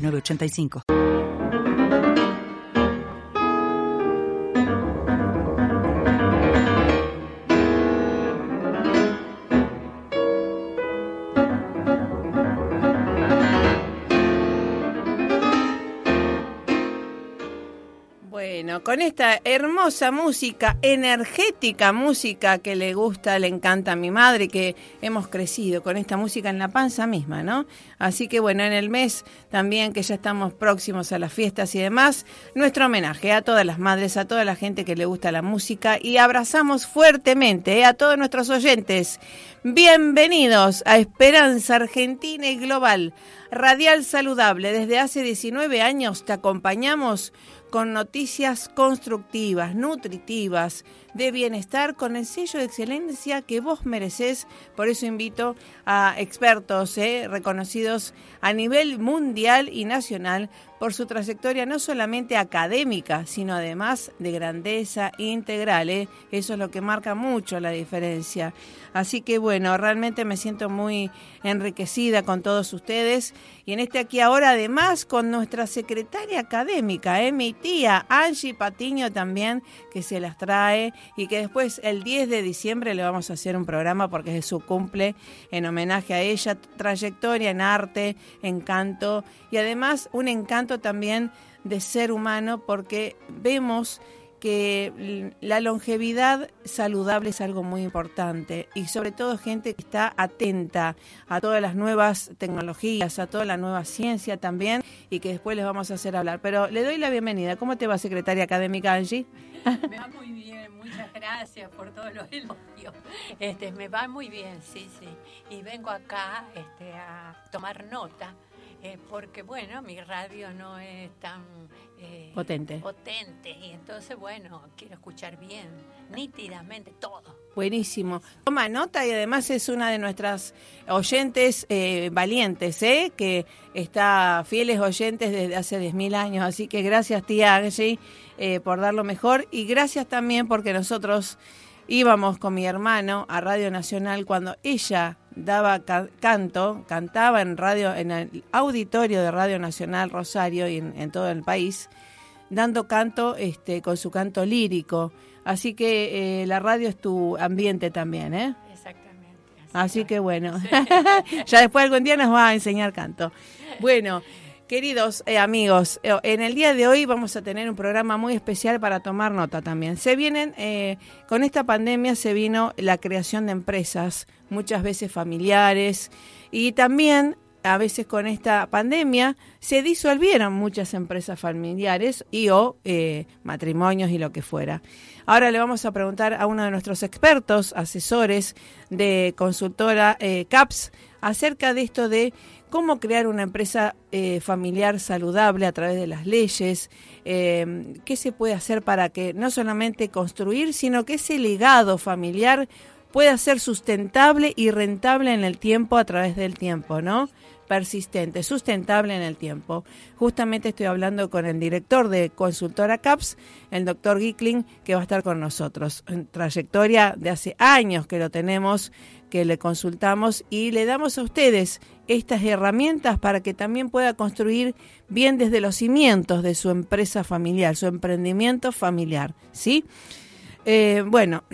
985. Con esta hermosa música, energética música que le gusta, le encanta a mi madre, que hemos crecido con esta música en la panza misma, ¿no? Así que bueno, en el mes también que ya estamos próximos a las fiestas y demás, nuestro homenaje a todas las madres, a toda la gente que le gusta la música y abrazamos fuertemente ¿eh? a todos nuestros oyentes. Bienvenidos a Esperanza Argentina y Global, Radial Saludable. Desde hace 19 años te acompañamos con noticias constructivas, nutritivas, de bienestar, con el sello de excelencia que vos mereces. Por eso invito a expertos eh, reconocidos a nivel mundial y nacional por su trayectoria no solamente académica, sino además de grandeza integral. ¿eh? Eso es lo que marca mucho la diferencia. Así que bueno, realmente me siento muy enriquecida con todos ustedes. Y en este aquí ahora, además, con nuestra secretaria académica, ¿eh? mi tía Angie Patiño también, que se las trae y que después el 10 de diciembre le vamos a hacer un programa porque es su cumple en homenaje a ella, trayectoria en arte, en canto y además un encanto también de ser humano porque vemos que la longevidad saludable es algo muy importante y sobre todo gente que está atenta a todas las nuevas tecnologías, a toda la nueva ciencia también y que después les vamos a hacer hablar. Pero le doy la bienvenida. ¿Cómo te va, secretaria académica Angie? Me va muy bien, muchas gracias por todos los elogios. Este, me va muy bien, sí, sí. Y vengo acá este, a tomar nota eh, porque bueno, mi radio no es tan eh, potente. potente y entonces bueno, quiero escuchar bien, nítidamente todo. Buenísimo. Toma nota y además es una de nuestras oyentes eh, valientes, ¿eh? que está fieles oyentes desde hace 10.000 años. Así que gracias tía Angie por dar lo mejor y gracias también porque nosotros íbamos con mi hermano a Radio Nacional cuando ella daba canto, cantaba en radio, en el auditorio de Radio Nacional Rosario y en, todo el país, dando canto este, con su canto lírico. Así que eh, la radio es tu ambiente también, ¿eh? Exactamente. Así, que bueno, ya después algún día nos va a enseñar canto. Bueno. Queridos eh, amigos, eh, en el día de hoy vamos a tener un programa muy especial para tomar nota también. Se vienen, eh, con esta pandemia se vino la creación de empresas, muchas veces familiares, y también a veces con esta pandemia se disolvieron muchas empresas familiares y o matrimonios y lo que fuera. Ahora le vamos a preguntar a uno de nuestros expertos, asesores de consultora CAPS, acerca de esto de cómo crear una empresa eh, familiar saludable a través de las leyes, eh, qué se puede hacer para que no solamente construir, sino que ese legado familiar pueda ser sustentable y rentable en el tiempo a través del tiempo, ¿no? persistente, sustentable en el tiempo. Justamente estoy hablando con el director de Consultora CAPS, el doctor Gickling, que va a estar con nosotros. En trayectoria de hace años que lo tenemos, que le consultamos y le damos a ustedes estas herramientas para que también pueda construir bien desde los cimientos de su empresa familiar, su emprendimiento familiar, ¿sí? Eh, bueno,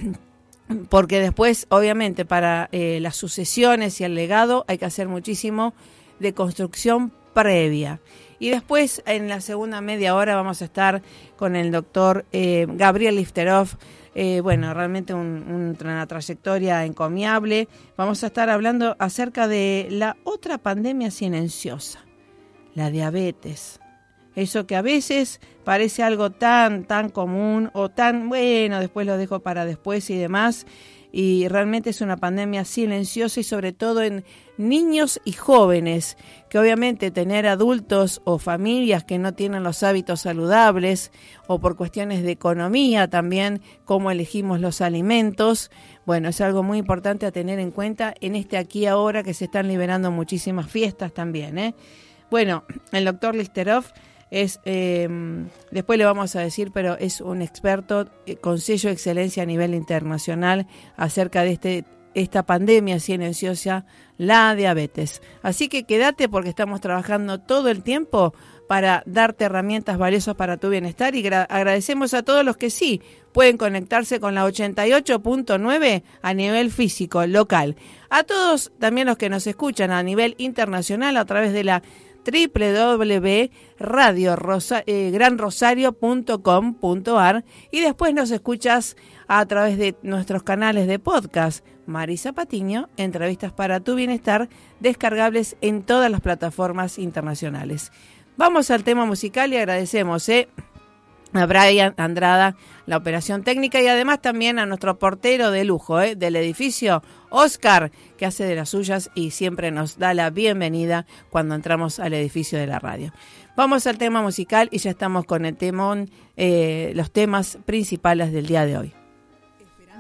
porque después, obviamente, para eh, las sucesiones y el legado hay que hacer muchísimo de construcción previa. Y después, en la segunda media hora, vamos a estar con el doctor eh, Gabriel Lifterov. Eh, bueno, realmente una trayectoria encomiable. Vamos a estar hablando acerca de la otra pandemia silenciosa, la diabetes. Eso que a veces parece algo tan, tan común o tan, bueno, después lo dejo para después y demás. y realmente es una pandemia silenciosa y sobre todo en niños y jóvenes, que obviamente tener adultos o familias que no tienen los hábitos saludables o por cuestiones de economía también, cómo elegimos los alimentos, bueno, es algo muy importante a tener en cuenta en este aquí ahora que se están liberando muchísimas fiestas también. ¿eh? Bueno, el doctor Listerov es, eh, después le vamos a decir, pero es un experto eh, con sello de excelencia a nivel internacional acerca de este esta pandemia silenciosa, la diabetes. Así que quédate porque estamos trabajando todo el tiempo para darte herramientas valiosas para tu bienestar y agradecemos a todos los que sí pueden conectarse con la 88.9 a nivel físico, local. A todos también los que nos escuchan a nivel internacional a través de la www.radiogranrosario.com.ar y después nos escuchas a través de nuestros canales de podcast. Marisa Patiño, entrevistas para tu bienestar, descargables en todas las plataformas internacionales. Vamos al tema musical y agradecemos ¿eh? A Brian Andrada la operación técnica y además también a nuestro portero de lujo ¿eh? del edificio, Oscar, que hace de las suyas y siempre nos da la bienvenida cuando entramos al edificio de la radio. Vamos al tema musical y ya estamos con el temón, eh, los temas principales del día de hoy.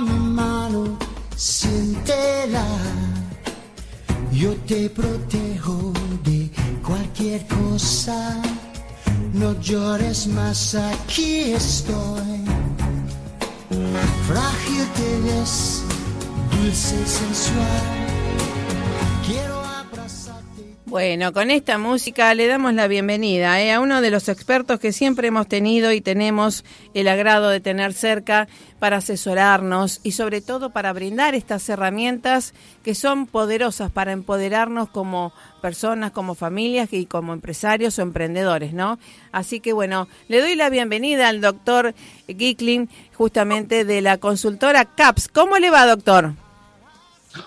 Mi mano, siéntela. Yo te protejo de cualquier cosa. No llores más, aquí estoy. Frágil te ves, dulce sensual. Bueno, con esta música le damos la bienvenida eh, a uno de los expertos que siempre hemos tenido y tenemos el agrado de tener cerca para asesorarnos y sobre todo para brindar estas herramientas que son poderosas para empoderarnos como personas, como familias y como empresarios o emprendedores, ¿no? Así que bueno, le doy la bienvenida al doctor Giklin, justamente de la consultora CAPS. ¿Cómo le va, doctor?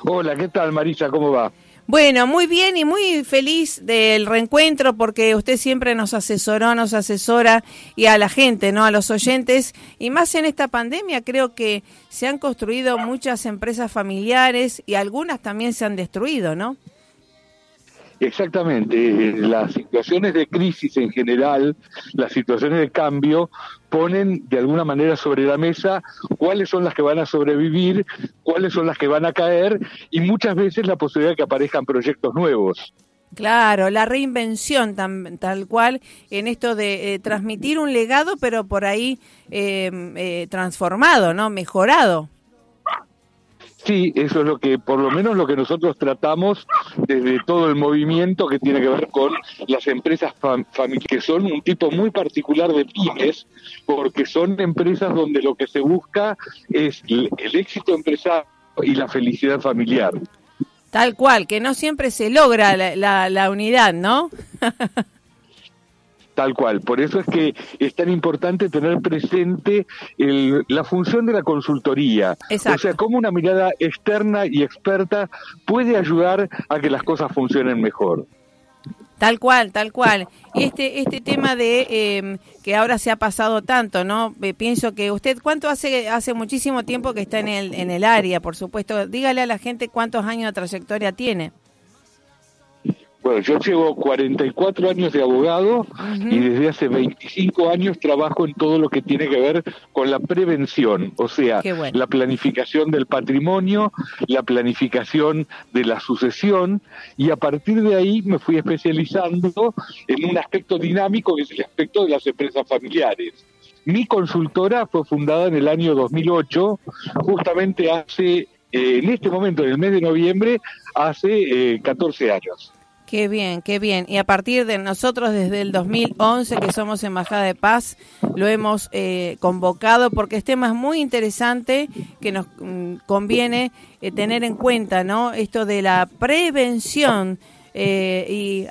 Hola, ¿qué tal, Marisa? ¿Cómo va? Bueno, muy bien y muy feliz del reencuentro porque usted siempre nos asesoró, nos asesora y a la gente, ¿no? A los oyentes y más en esta pandemia creo que se han construido muchas empresas familiares y algunas también se han destruido, ¿no? Exactamente, eh, las situaciones de crisis en general, las situaciones de cambio, ponen de alguna manera sobre la mesa cuáles son las que van a sobrevivir, cuáles son las que van a caer y muchas veces la posibilidad de que aparezcan proyectos nuevos. Claro, la reinvención tal cual en esto de eh, transmitir un legado, pero por ahí eh, transformado, ¿no? Mejorado. Sí, eso es lo que, por lo menos lo que nosotros tratamos desde todo el movimiento que tiene que ver con las empresas que son un tipo muy particular de pymes, porque son empresas donde lo que se busca es el, éxito empresario y la felicidad familiar. Tal cual, que no siempre se logra la unidad, ¿no? Tal cual. Por eso es que es tan importante tener presente la función de la consultoría. O sea, cómo una mirada externa y experta puede ayudar a que las cosas funcionen mejor. Tal cual, tal cual. Este este tema de em, que ahora se ha pasado tanto, ¿no? Eh, pienso que usted, ¿cuánto hace hace muchísimo tiempo que está en el en el área, por supuesto? Dígale a la gente cuántos años de trayectoria tiene. Bueno, yo llevo 44 años de abogado y desde hace 25 años trabajo en todo lo que tiene que ver con la prevención, o sea, la planificación del patrimonio, la planificación de la sucesión y a partir de ahí me fui especializando en un aspecto dinámico que es el aspecto de las empresas familiares. Mi consultora fue fundada en el año 2008, justamente hace, eh, en este momento, en el mes de noviembre, hace 14 eh, años. Qué bien, qué bien. Y a partir de nosotros, desde el 2011, que somos Embajada de Paz, lo hemos eh, convocado porque es tema muy interesante que nos mm, conviene eh, tener en cuenta, ¿no? Esto de la prevención. Eh, y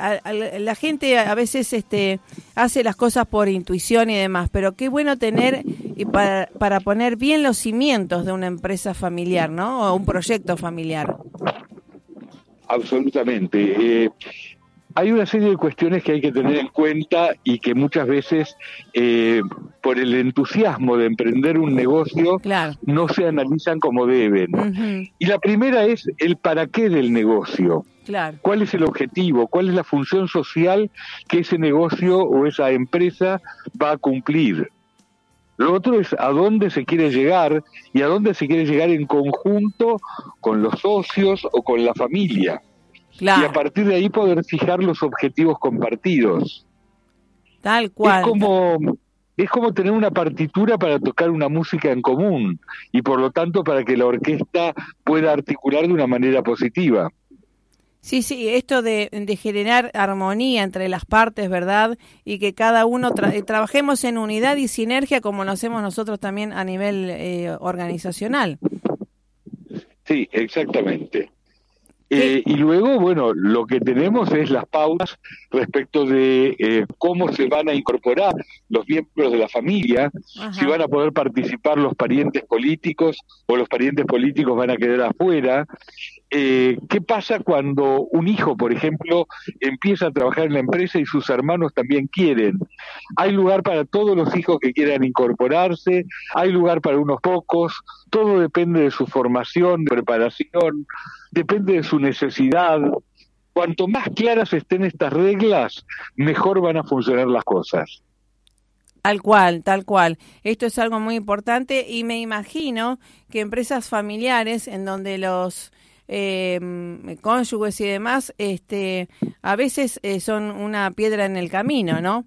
la gente a veces este, hace las cosas por intuición y demás, pero qué bueno tener y para, para poner bien los cimientos de una empresa familiar, ¿no? O un proyecto familiar. Absolutamente. Eh, hay una serie de cuestiones que hay que tener en cuenta y que muchas veces, eh, por el entusiasmo de emprender un negocio, no se analizan como deben. Y la primera es el para qué del negocio. ¿Cuál es el objetivo? ¿Cuál es la función social que ese negocio o esa empresa va a cumplir? Lo otro es a dónde se quiere llegar y a dónde se quiere llegar en conjunto con los socios o con la familia. Y a partir de ahí poder fijar los objetivos compartidos. Tal cual. Es como, es como tener una partitura para tocar una música en común y por lo tanto para que la orquesta pueda articular de una manera positiva. Sí, sí, esto de, generar armonía entre las partes, ¿verdad? Y que cada uno eh, trabajemos en unidad y sinergia como lo hacemos nosotros también a nivel eh, organizacional. Sí, exactamente. Eh, y luego, bueno, lo que tenemos es las pautas respecto de cómo se van a incorporar los miembros de la familia, si van a poder participar los parientes políticos o los parientes políticos van a quedar afuera, eh, ¿qué pasa cuando un hijo, por ejemplo, empieza a trabajar en la empresa y sus hermanos también quieren? Hay lugar para todos los hijos que quieran incorporarse, hay lugar para unos pocos, todo depende de su formación, de preparación, depende de su necesidad. Cuanto más claras estén estas reglas, mejor van a funcionar las cosas. Tal cual, tal cual. Esto es algo muy importante y me imagino que empresas familiares en donde los eh, cónyuges y demás, este, a veces eh, son una piedra en el camino, ¿no?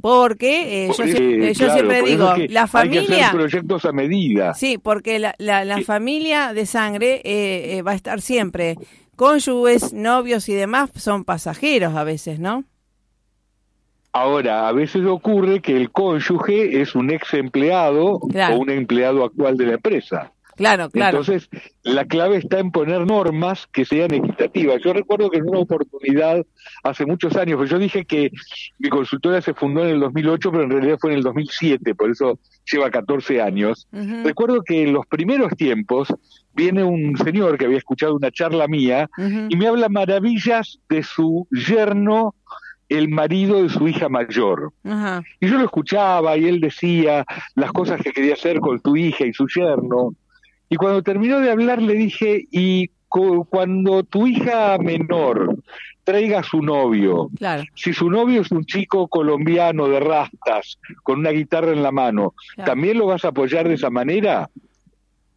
Porque eh, yo, eh, siempre digo, la familia... proyectos a medida. Sí, porque la, la, familia de sangre va a estar siempre. Cónyuges, novios y demás son pasajeros a veces, ¿no? Ahora, a veces ocurre que el cónyuge es un ex empleado o un empleado actual de la empresa. Claro, claro. Entonces, la clave está en poner normas que sean equitativas. Yo recuerdo que en una oportunidad, hace muchos años, pues yo dije que mi consultora se fundó en el 2008, pero en realidad fue en el 2007, por eso lleva 14 años. Recuerdo que en los primeros tiempos viene un señor que había escuchado una charla mía y me habla maravillas de su yerno el marido de su hija mayor. Y yo lo escuchaba y él decía las cosas que quería hacer con su hija y su yerno. Y cuando terminó de hablar le dije, y cuando tu hija menor traiga a su novio, si su novio es un chico colombiano de rastas, con una guitarra en la mano, ¿también lo vas a apoyar de esa manera?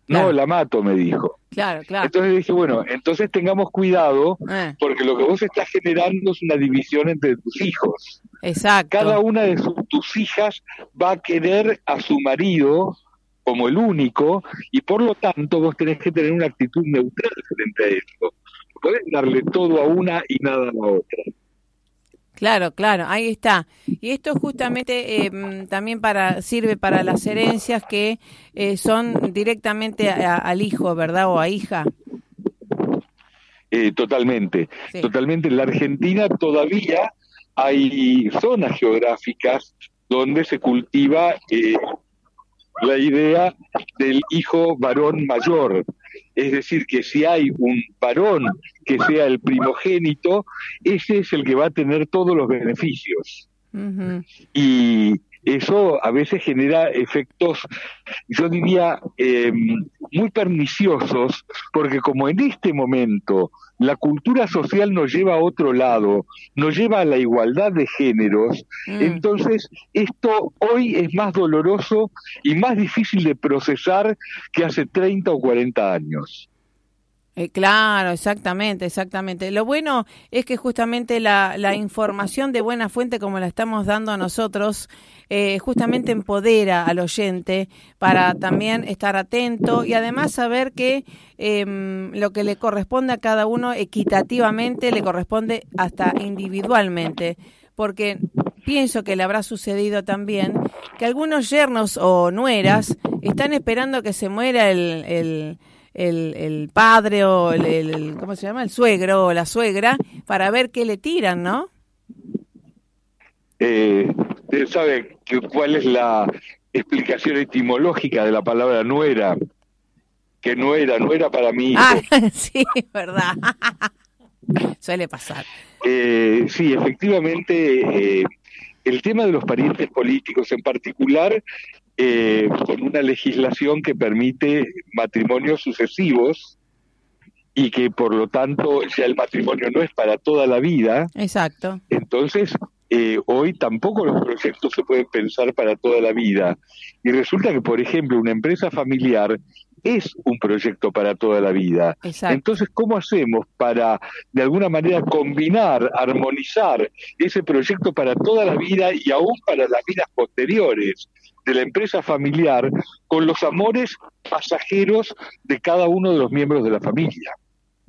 No, la mato, me dijo. Claro, claro. Entonces dije, bueno, entonces tengamos cuidado, eh. porque lo que vos estás generando es una división entre tus hijos. Exacto. Cada una de tus hijas va a querer a su marido como el único y por lo tanto vos tenés que tener una actitud neutral frente a esto. Podés darle todo a una y nada a la otra. Claro, claro, ahí está. Y esto justamente eh, también para sirve para las herencias que eh, son directamente al hijo, ¿verdad? O a hija. Eh, totalmente, totalmente. En la Argentina todavía hay zonas geográficas donde se cultiva la idea del hijo varón mayor. Es decir, que si hay un varón que sea el primogénito, ese es el que va a tener todos los beneficios. Y eso a veces genera efectos, yo diría, em, muy perniciosos, porque como en este momento la cultura social nos lleva a otro lado, nos lleva a la igualdad de géneros, mm. entonces esto hoy es más doloroso y más difícil de procesar que hace 30 o 40 años. Eh, claro, exactamente, exactamente. Lo bueno es que justamente la, la información de buena fuente como la estamos dando a nosotros, eh, justamente empodera al oyente para también estar atento y además saber que em, lo que le corresponde a cada uno equitativamente le corresponde hasta individualmente, porque pienso que le habrá sucedido también que algunos yernos o nueras están esperando que se muera el el, el padre o el, ¿cómo se llama? El suegro o la suegra para ver qué le tiran, ¿no? Eh, ¿Sabe cuál es la explicación etimológica de la palabra nuera? Que no era, no era para mí. Ah, sí, verdad. Suele pasar. Eh, sí, efectivamente, eh, el tema de los parientes políticos en particular eh, con una legislación que permite matrimonios sucesivos y que por lo tanto ya el matrimonio no es para toda la vida. Exacto. Entonces, eh, hoy tampoco los proyectos se pueden pensar para toda la vida. Y resulta que, por ejemplo, una empresa familiar es un proyecto para toda la vida. Exacto. Entonces, ¿cómo hacemos para, de alguna manera, combinar, armonizar ese proyecto para toda la vida y aún para las vidas posteriores? De la empresa familiar con los amores pasajeros de cada uno de los miembros de la familia.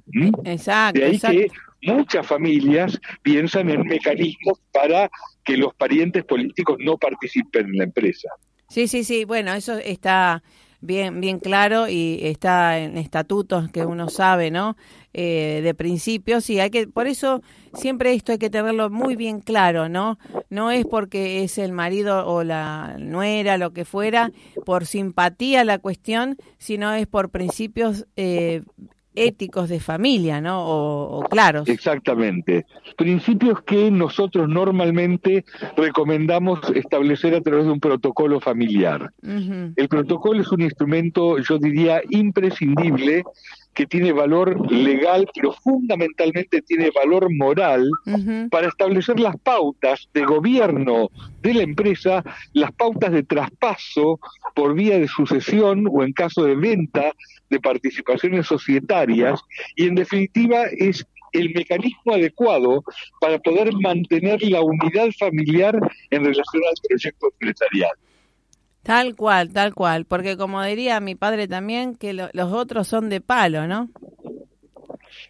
¿Mm? Exacto. De ahí que muchas familias piensan en mecanismos para que los parientes políticos no participen en la empresa. Sí, sí, sí. Bueno, eso está bien, bien claro y está en estatutos que uno sabe, ¿no? Eh, de principios y hay que, por eso siempre esto hay que tenerlo muy bien claro, ¿no? No es porque es el marido o la nuera, lo que fuera, por simpatía la cuestión, sino es por principios eh, éticos de familia, ¿no? O, claros. Exactamente. Principios que nosotros normalmente recomendamos establecer a través de un protocolo familiar. El protocolo es un instrumento, yo diría, imprescindible que tiene valor legal, pero fundamentalmente tiene valor moral para establecer las pautas de gobierno de la empresa, las pautas de traspaso por vía de sucesión o en caso de venta de participaciones societarias y en definitiva es el mecanismo adecuado para poder mantener la unidad familiar en relación al proyecto empresarial. Tal cual, tal cual, porque como diría mi padre también, que los otros son de palo, ¿no?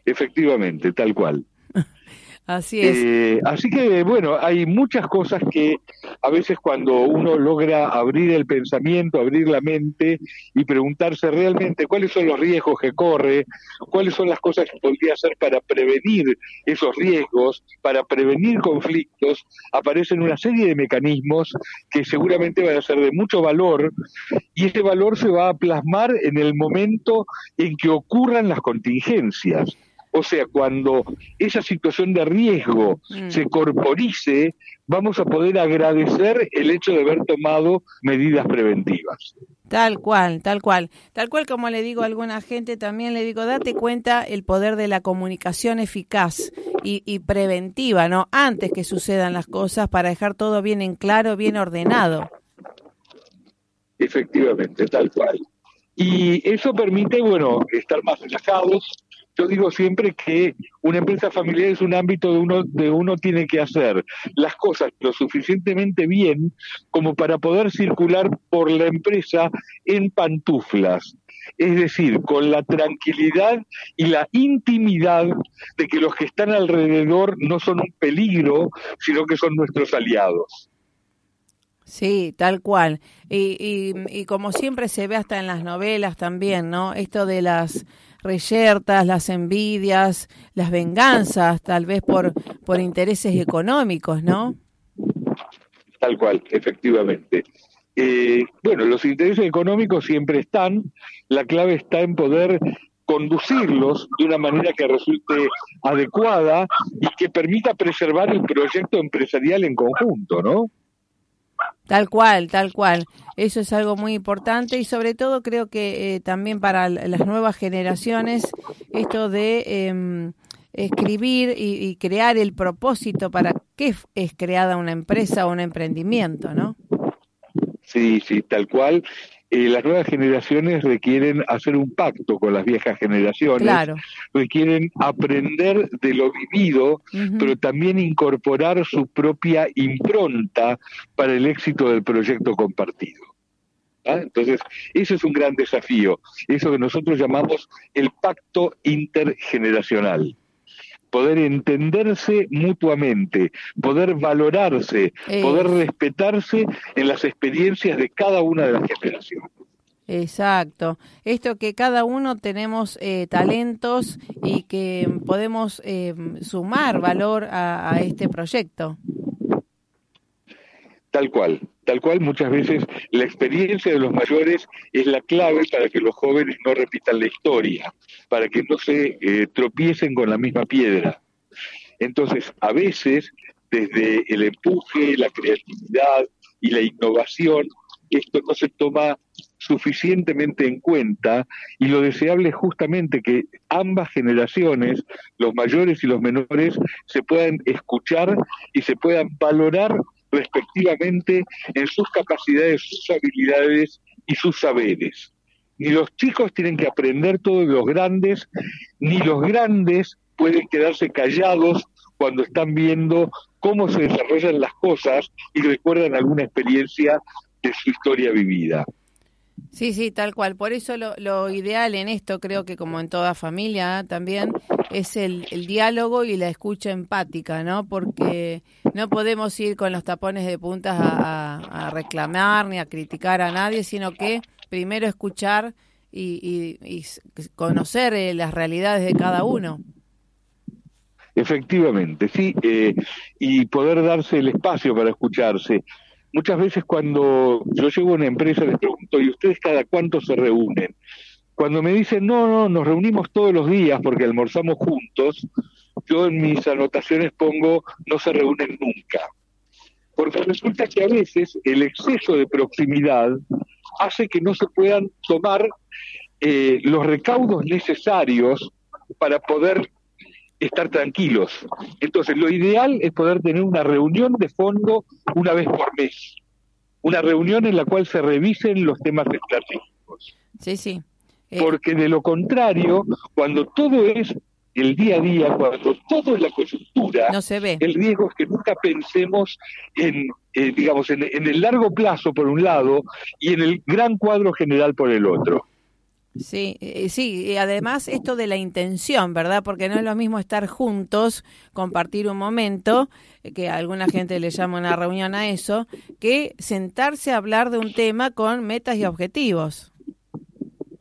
Efectivamente, tal cual. Así es. Eh, así que, bueno, hay muchas cosas que a veces cuando uno logra abrir el pensamiento, abrir la mente y preguntarse realmente cuáles son los riesgos que corre, cuáles son las cosas que podría hacer para prevenir esos riesgos, para prevenir conflictos, aparecen una serie de mecanismos que seguramente van a ser de mucho valor y ese valor se va a plasmar en el momento en que ocurran las contingencias. O sea, cuando esa situación de riesgo mm. se corporice, vamos a poder agradecer el hecho de haber tomado medidas preventivas. Tal cual, tal cual. Tal cual como le digo a alguna gente, también le digo, date cuenta el poder de la comunicación eficaz y, y preventiva, ¿no? Antes que sucedan las cosas para dejar todo bien en claro, bien ordenado. Efectivamente, tal cual. Y eso permite, bueno, estar más relajados, yo digo siempre que una empresa familiar es un ámbito de uno, de uno tiene que hacer las cosas lo suficientemente bien como para poder circular por la empresa en pantuflas. Es decir, con la tranquilidad y la intimidad de que los que están alrededor no son un peligro, sino que son nuestros aliados. Sí, tal cual. Y, y, y como siempre se ve hasta en las novelas también, ¿no? Esto de las reyertas, las envidias, las venganzas, tal vez por, por intereses económicos, ¿no? Tal cual, efectivamente. Eh, bueno, los intereses económicos siempre están, la clave está en poder conducirlos de una manera que resulte adecuada y que permita preservar el proyecto empresarial en conjunto, ¿no? Tal cual, tal cual. Eso es algo muy importante y sobre todo creo que eh, también para las nuevas generaciones esto de em, escribir y, crear el propósito para qué es creada una empresa o un emprendimiento, ¿no? Sí, sí, tal cual. Eh, las nuevas generaciones requieren hacer un pacto con las viejas generaciones, requieren aprender de lo vivido, pero también incorporar su propia impronta para el éxito del proyecto compartido. ¿ah? Entonces, eso es un gran desafío, eso que nosotros llamamos el pacto intergeneracional poder entenderse mutuamente, poder valorarse, poder respetarse en las experiencias de cada una de las generaciones. Exacto. Esto que cada uno tenemos eh, talentos y que podemos eh, sumar valor a este proyecto. Tal cual, tal cual muchas veces la experiencia de los mayores es la clave para que los jóvenes no repitan la historia, para que no se eh, tropiecen con la misma piedra. Entonces, a veces, desde el empuje, la creatividad y la innovación, esto no se toma suficientemente en cuenta y lo deseable es justamente que ambas generaciones, los mayores y los menores, se puedan escuchar y se puedan valorar respectivamente en sus capacidades, sus habilidades y sus saberes. Ni los chicos tienen que aprender todo de los grandes, ni los grandes pueden quedarse callados cuando están viendo cómo se desarrollan las cosas y recuerdan alguna experiencia de su historia vivida. Sí, sí, tal cual. Por eso lo, lo, ideal en esto, creo que como en toda familia también, es el, el, diálogo y la escucha empática, ¿no? Porque no podemos ir con los tapones de puntas a, reclamar ni a criticar a nadie, sino que primero escuchar y, conocer eh, las realidades de cada uno. Efectivamente, sí, eh, y poder darse el espacio para escucharse muchas veces cuando yo llego a una empresa les pregunto, ¿y ustedes cada cuánto se reúnen? Cuando me dicen, no, no, nos reunimos todos los días porque almorzamos juntos, yo en mis anotaciones pongo, no se reúnen nunca. Porque resulta que a veces el exceso de proximidad hace que no se puedan tomar eh, los recaudos necesarios para poder estar tranquilos. Entonces, lo ideal es poder tener una reunión de fondo una vez por mes, una reunión en la cual se revisen los temas estratégicos. Sí, sí. Eh, Porque de lo contrario, cuando todo es el día a día, cuando todo es la coyuntura, no se ve. el riesgo es que nunca pensemos en, eh, digamos, en el largo plazo por un lado y en el gran cuadro general por el otro. Sí, eh, sí, y además esto de la intención, ¿verdad? Porque no es lo mismo estar juntos, compartir un momento, que a alguna gente le llama una reunión a eso, que sentarse a hablar de un tema con metas y objetivos.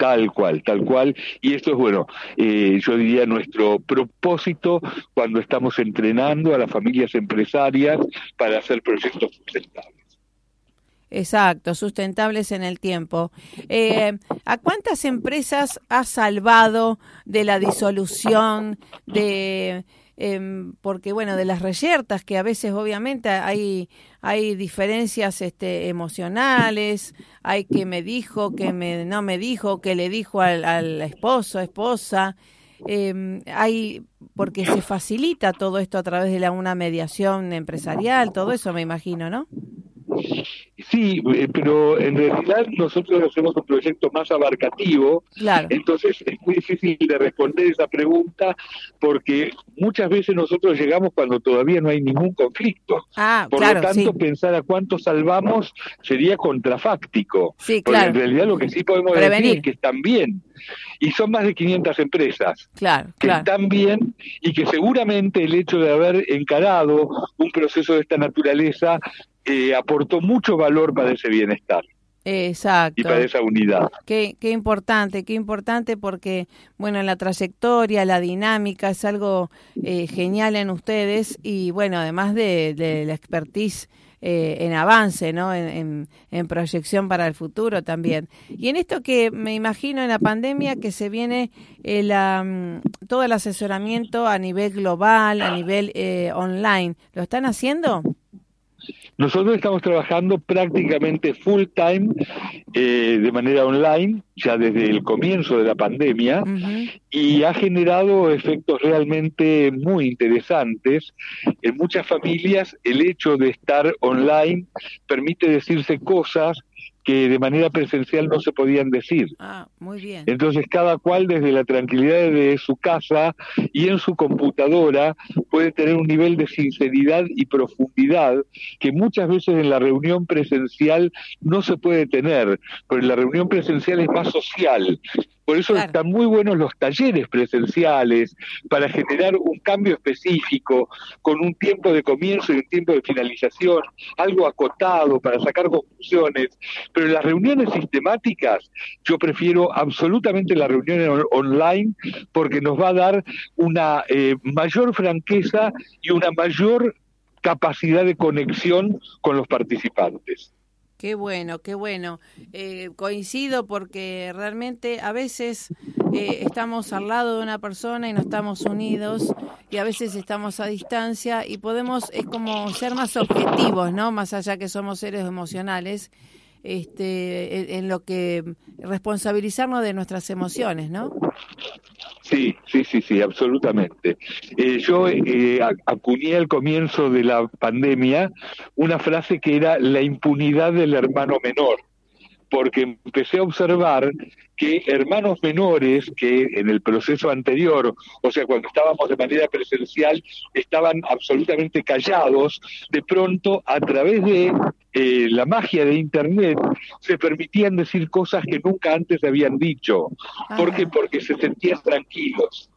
Tal cual, tal cual. Y esto es, bueno, eh, yo diría nuestro propósito cuando estamos entrenando a las familias empresarias para hacer proyectos sustentables. Exacto, sustentables en el tiempo. Eh, ¿A cuántas empresas ha salvado de la disolución, de em, porque bueno, de las reyertas que a veces obviamente hay hay diferencias este, emocionales, hay que me dijo, que me no me dijo, que le dijo al, al esposo, esposa. Eh, hay porque se facilita todo esto a través de la, una mediación empresarial, todo eso me imagino, ¿no? Sí, eh, pero en realidad nosotros hacemos un proyecto más abarcativo, entonces es muy difícil de responder esa pregunta porque muchas veces nosotros llegamos cuando todavía no hay ningún conflicto. Ah, Por lo tanto, pensar a cuánto salvamos sería contrafáctico. Sí, porque en realidad lo que sí podemos decir es que están bien. Y son más de 500 empresas que están bien y que seguramente el hecho de haber encarado un proceso de esta naturaleza eh, aportó mucho valor para ese bienestar. Exacto. Y para esa unidad. Qué, qué importante, qué importante porque, bueno, la trayectoria, la dinámica es algo eh, genial en ustedes y, bueno, además de, la expertise eh, en avance, ¿no? En, en, proyección para el futuro también. Y en esto que me imagino en la pandemia que se viene el, todo el asesoramiento a nivel global, a nivel online, ¿lo están haciendo? Nosotros estamos trabajando prácticamente full time eh, de manera online, ya desde el comienzo de la pandemia, y ha generado efectos realmente muy interesantes. En muchas familias el hecho de estar online permite decirse cosas que de manera presencial no se podían decir. Ah, muy bien. Entonces cada cual desde la tranquilidad de su casa y en su computadora puede tener un nivel de sinceridad y profundidad que muchas veces en la reunión presencial no se puede tener, porque la reunión presencial es más social, por eso están muy buenos los talleres presenciales para generar un cambio específico con un tiempo de comienzo y un tiempo de finalización, algo acotado para sacar conclusiones. Pero en las reuniones sistemáticas yo prefiero absolutamente la reunión online porque nos va a dar una eh, mayor franqueza y una mayor capacidad de conexión con los participantes. Qué bueno, qué bueno. Eh, coincido porque realmente a veces eh, estamos al lado de una persona y no estamos unidos y a veces estamos a distancia y podemos, es como ser más objetivos, ¿no? Más allá que somos seres emocionales, este, en lo que responsabilizarnos de nuestras emociones, ¿no? Sí, sí, sí, sí, absolutamente. Eh, yo eh, acuñé al comienzo de la pandemia una frase que era la impunidad del hermano menor porque empecé a observar que hermanos menores que en el proceso anterior, o sea, cuando estábamos de manera presencial, estaban absolutamente callados, de pronto a través de eh, la magia de Internet se permitían decir cosas que nunca antes habían dicho. ¿Por qué? Porque se sentían tranquilos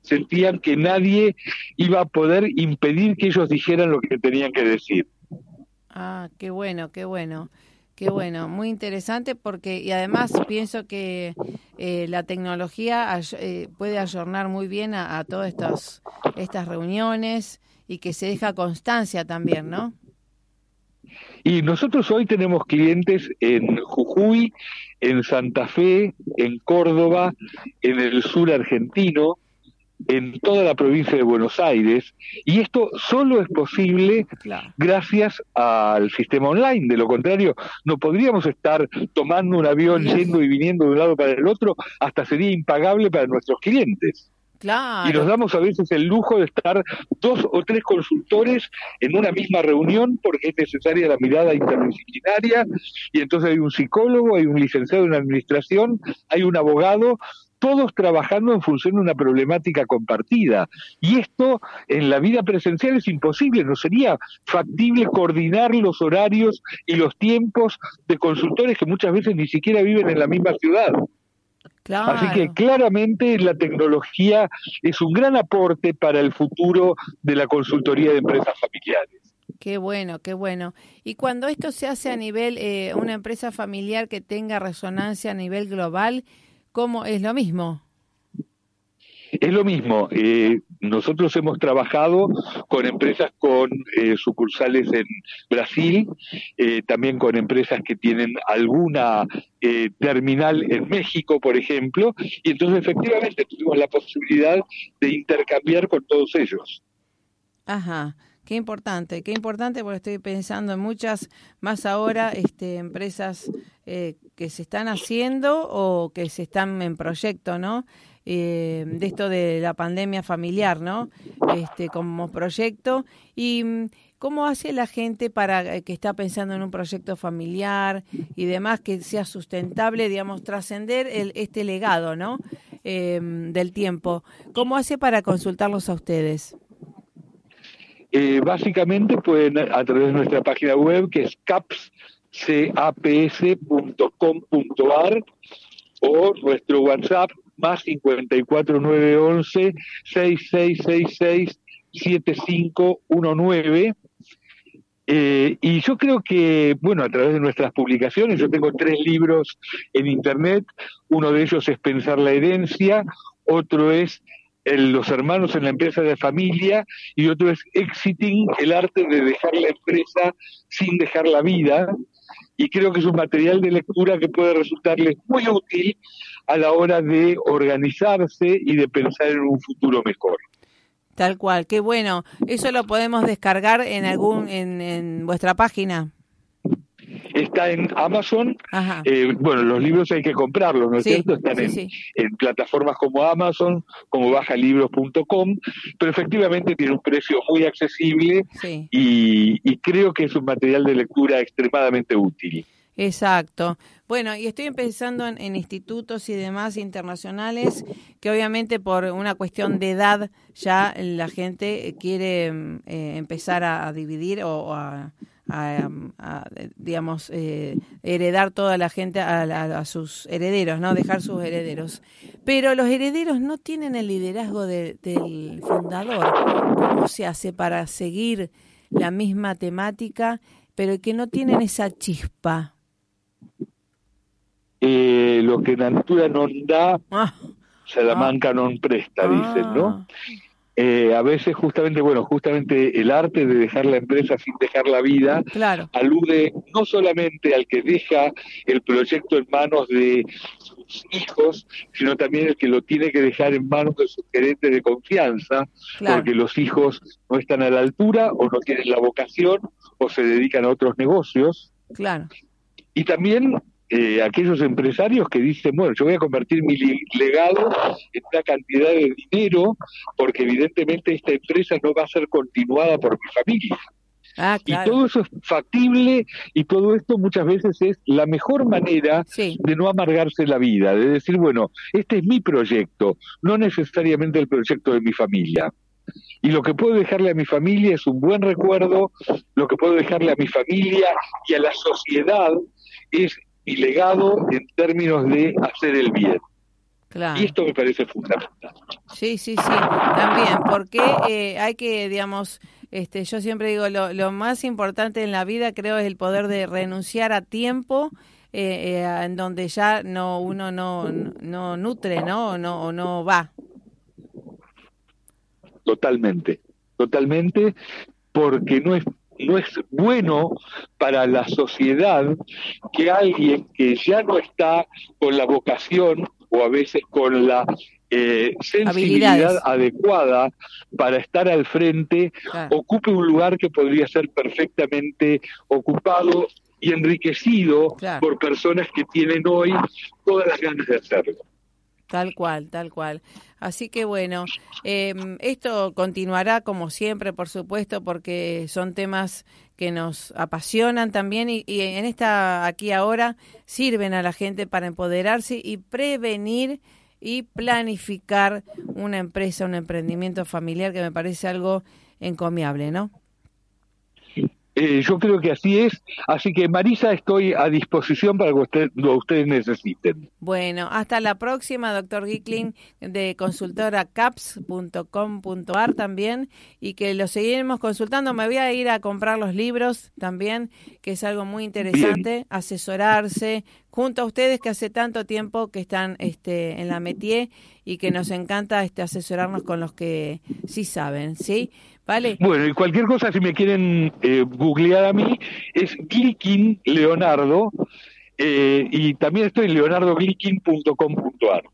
sentían que nadie iba a poder impedir que ellos dijeran lo que tenían que decir. Ah, qué bueno, qué bueno. Qué bueno, muy interesante porque y además pienso que eh, la tecnología eh, puede ayornar muy bien a, todas estas estas reuniones y que se deja constancia también, ¿no? Y nosotros hoy tenemos clientes en Jujuy, en Santa Fe, en Córdoba, en el sur argentino, en toda la provincia de Buenos Aires y esto solo es posible gracias al sistema online. De lo contrario, no podríamos estar tomando un avión yendo y viniendo de un lado para el otro, hasta sería impagable para nuestros clientes. Y nos damos a veces el lujo de estar dos o tres consultores en una misma reunión porque es necesaria la mirada interdisciplinaria y entonces hay un psicólogo, hay un licenciado en administración, hay un abogado todos trabajando en función de una problemática compartida. Y esto en la vida presencial es imposible, no sería factible coordinar los horarios y los tiempos de consultores que muchas veces ni siquiera viven en la misma ciudad. Así que claramente la tecnología es un gran aporte para el futuro de la consultoría de empresas familiares. Qué bueno, qué bueno. Y cuando esto se hace a nivel, eh, una empresa familiar que tenga resonancia a nivel global, ¿Cómo es lo mismo? Es lo mismo. Eh, nosotros hemos trabajado con empresas con eh, sucursales en Brasil, eh, también con empresas que tienen alguna terminal en México, por ejemplo, y entonces efectivamente tuvimos la posibilidad de intercambiar con todos ellos. Ajá. Qué importante, qué importante porque estoy pensando en muchas más ahora este, empresas eh, que se están haciendo o que se están en proyecto, ¿no? Eh, de esto de la pandemia familiar, ¿no? Este, como proyecto. ¿Y mm, cómo hace la gente para eh, que está pensando en un proyecto familiar y demás que sea sustentable, digamos, trascender este legado, ¿no? del tiempo. ¿Cómo hace para consultarlos a ustedes? Eh, básicamente pueden a través de nuestra página web que es caps.com.ar o nuestro WhatsApp más 54911 6666 7519 eh, y yo creo que, bueno, a través de nuestras publicaciones, yo tengo tres libros en Internet, uno de ellos es Pensar la herencia, otro es los hermanos en la empresa de familia y otro es Exiting, el arte de dejar la empresa sin dejar la vida. Y creo que es un material de lectura que puede resultarles muy útil a la hora de organizarse y de pensar en un futuro mejor. Tal cual, qué bueno. Eso lo podemos descargar en algún en, en vuestra página está en Amazon. Eh, bueno, los libros hay que comprarlos, ¿no es cierto? Están en, plataformas como Amazon, como bajalibros.com, pero efectivamente tiene un precio muy accesible y, creo que es un material de lectura extremadamente útil. Exacto. Bueno, y estoy pensando en, institutos y demás internacionales que obviamente por una cuestión de edad ya la gente quiere eh, empezar a, dividir o, a, digamos, eh, heredar toda la gente a, sus herederos, ¿no? Dejar sus herederos. Pero los herederos no tienen el liderazgo del fundador. ¿Cómo se hace para seguir la misma temática, pero que no tienen esa chispa? eh, lo que natura non da, ah. Salamanca ah. non presta, dicen, ¿no? Ah. Eh, a veces justamente, bueno, justamente el arte de dejar la empresa sin dejar la vida claro. alude no solamente al que deja el proyecto en manos de sus hijos, sino también el que lo tiene que dejar en manos de sus gerentes de confianza, porque los hijos no están a la altura o no tienen la vocación o se dedican a otros negocios. Claro. Y también eh, aquellos empresarios que dicen, bueno, yo voy a convertir mi legado en una cantidad de dinero porque evidentemente esta empresa no va a ser continuada por mi familia. Ah, y todo eso es factible y todo esto muchas veces es la mejor manera de no amargarse la vida, de decir, bueno, este es mi proyecto, no necesariamente el proyecto de mi familia. Y lo que puedo dejarle a mi familia es un buen recuerdo, lo que puedo dejarle a mi familia y a la sociedad es y legado en términos de hacer el bien. Y esto me parece fundamental. Sí, sí, sí, también, porque eh, hay que, digamos, este, yo siempre digo, lo, lo, más importante en la vida creo es el poder de renunciar a tiempo eh, eh, en donde ya no uno no, no nutre, ¿no? O no, o no va. Totalmente, totalmente, porque no es no es bueno para la sociedad que alguien que ya no está con la vocación o a veces con la eh, sensibilidad adecuada para estar al frente ocupe un lugar que podría ser perfectamente ocupado y enriquecido por personas que tienen hoy todas las ganas de hacerlo. Tal cual, tal cual. Así que bueno, em, esto continuará como siempre, por supuesto, porque son temas que nos apasionan también y, en esta aquí ahora sirven a la gente para empoderarse y prevenir y planificar una empresa, un emprendimiento familiar que me parece algo encomiable, ¿no? Eh, yo creo que así es. Así que Marisa, estoy a disposición para que lo ustedes necesiten. Bueno, hasta la próxima, doctor Gickling, de consultora caps.com.ar también, y que lo seguiremos consultando. Me voy a ir a comprar los libros también, que es algo muy interesante, asesorarse junto a ustedes que hace tanto tiempo que están este, en la métier y que nos encanta este, asesorarnos con los que sí saben, ¿sí? Vale. Bueno, y cualquier cosa, si me quieren eh, googlear a mí, es Glickin Leonardo, eh, y también estoy en leonardoglickin.com.ar.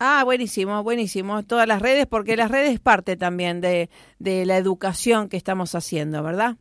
Ah, buenísimo, buenísimo. Todas las redes, porque las redes parte también de, de la educación que estamos haciendo, ¿verdad?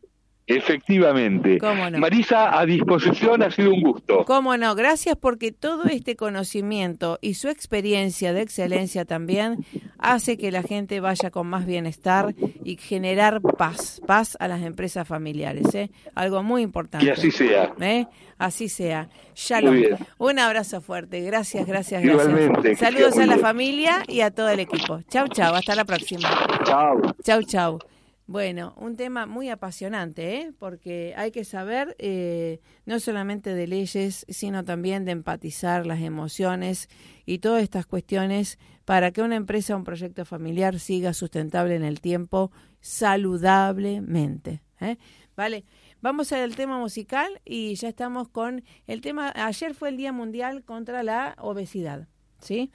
Efectivamente. Marisa, a disposición, ha sido un gusto. Cómo no, gracias porque todo este conocimiento y su experiencia de excelencia también hace que la gente vaya con más bienestar y generar paz, paz a las empresas familiares, ¿eh? Algo muy importante. Y así sea. ¿Eh? Así sea. Shalom. Un abrazo fuerte. Gracias, gracias, gracias. Saludos a la familia y a todo el equipo. Chau, chau. Hasta la próxima. Chau. Chau, chau. Bueno, un tema muy apasionante, ¿eh? porque hay que saber eh, no solamente de leyes, sino también de empatizar las emociones y todas estas cuestiones para que una empresa o un proyecto familiar siga sustentable en el tiempo saludablemente. ¿eh? Vale, vamos al tema musical y ya estamos con el tema. Ayer fue el Día Mundial contra la Obesidad, ¿sí?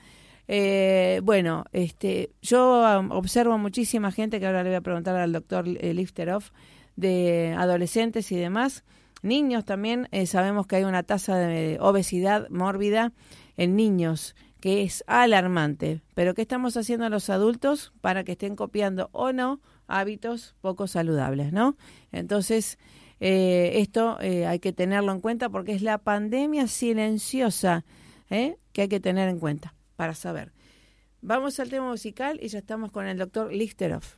Eh, bueno, este, yo um, observo muchísima gente, que ahora le voy a preguntar al doctor eh, Lifteroff, de adolescentes y demás, niños también, eh, sabemos que hay una tasa de obesidad mórbida en niños que es alarmante. Pero ¿qué estamos haciendo los adultos para que estén copiando o no hábitos poco saludables, no? Entonces, esto hay que tenerlo en cuenta porque es la pandemia silenciosa que hay que tener en cuenta para saber. Vamos al tema musical y ya estamos con el doctor Lichterhoff.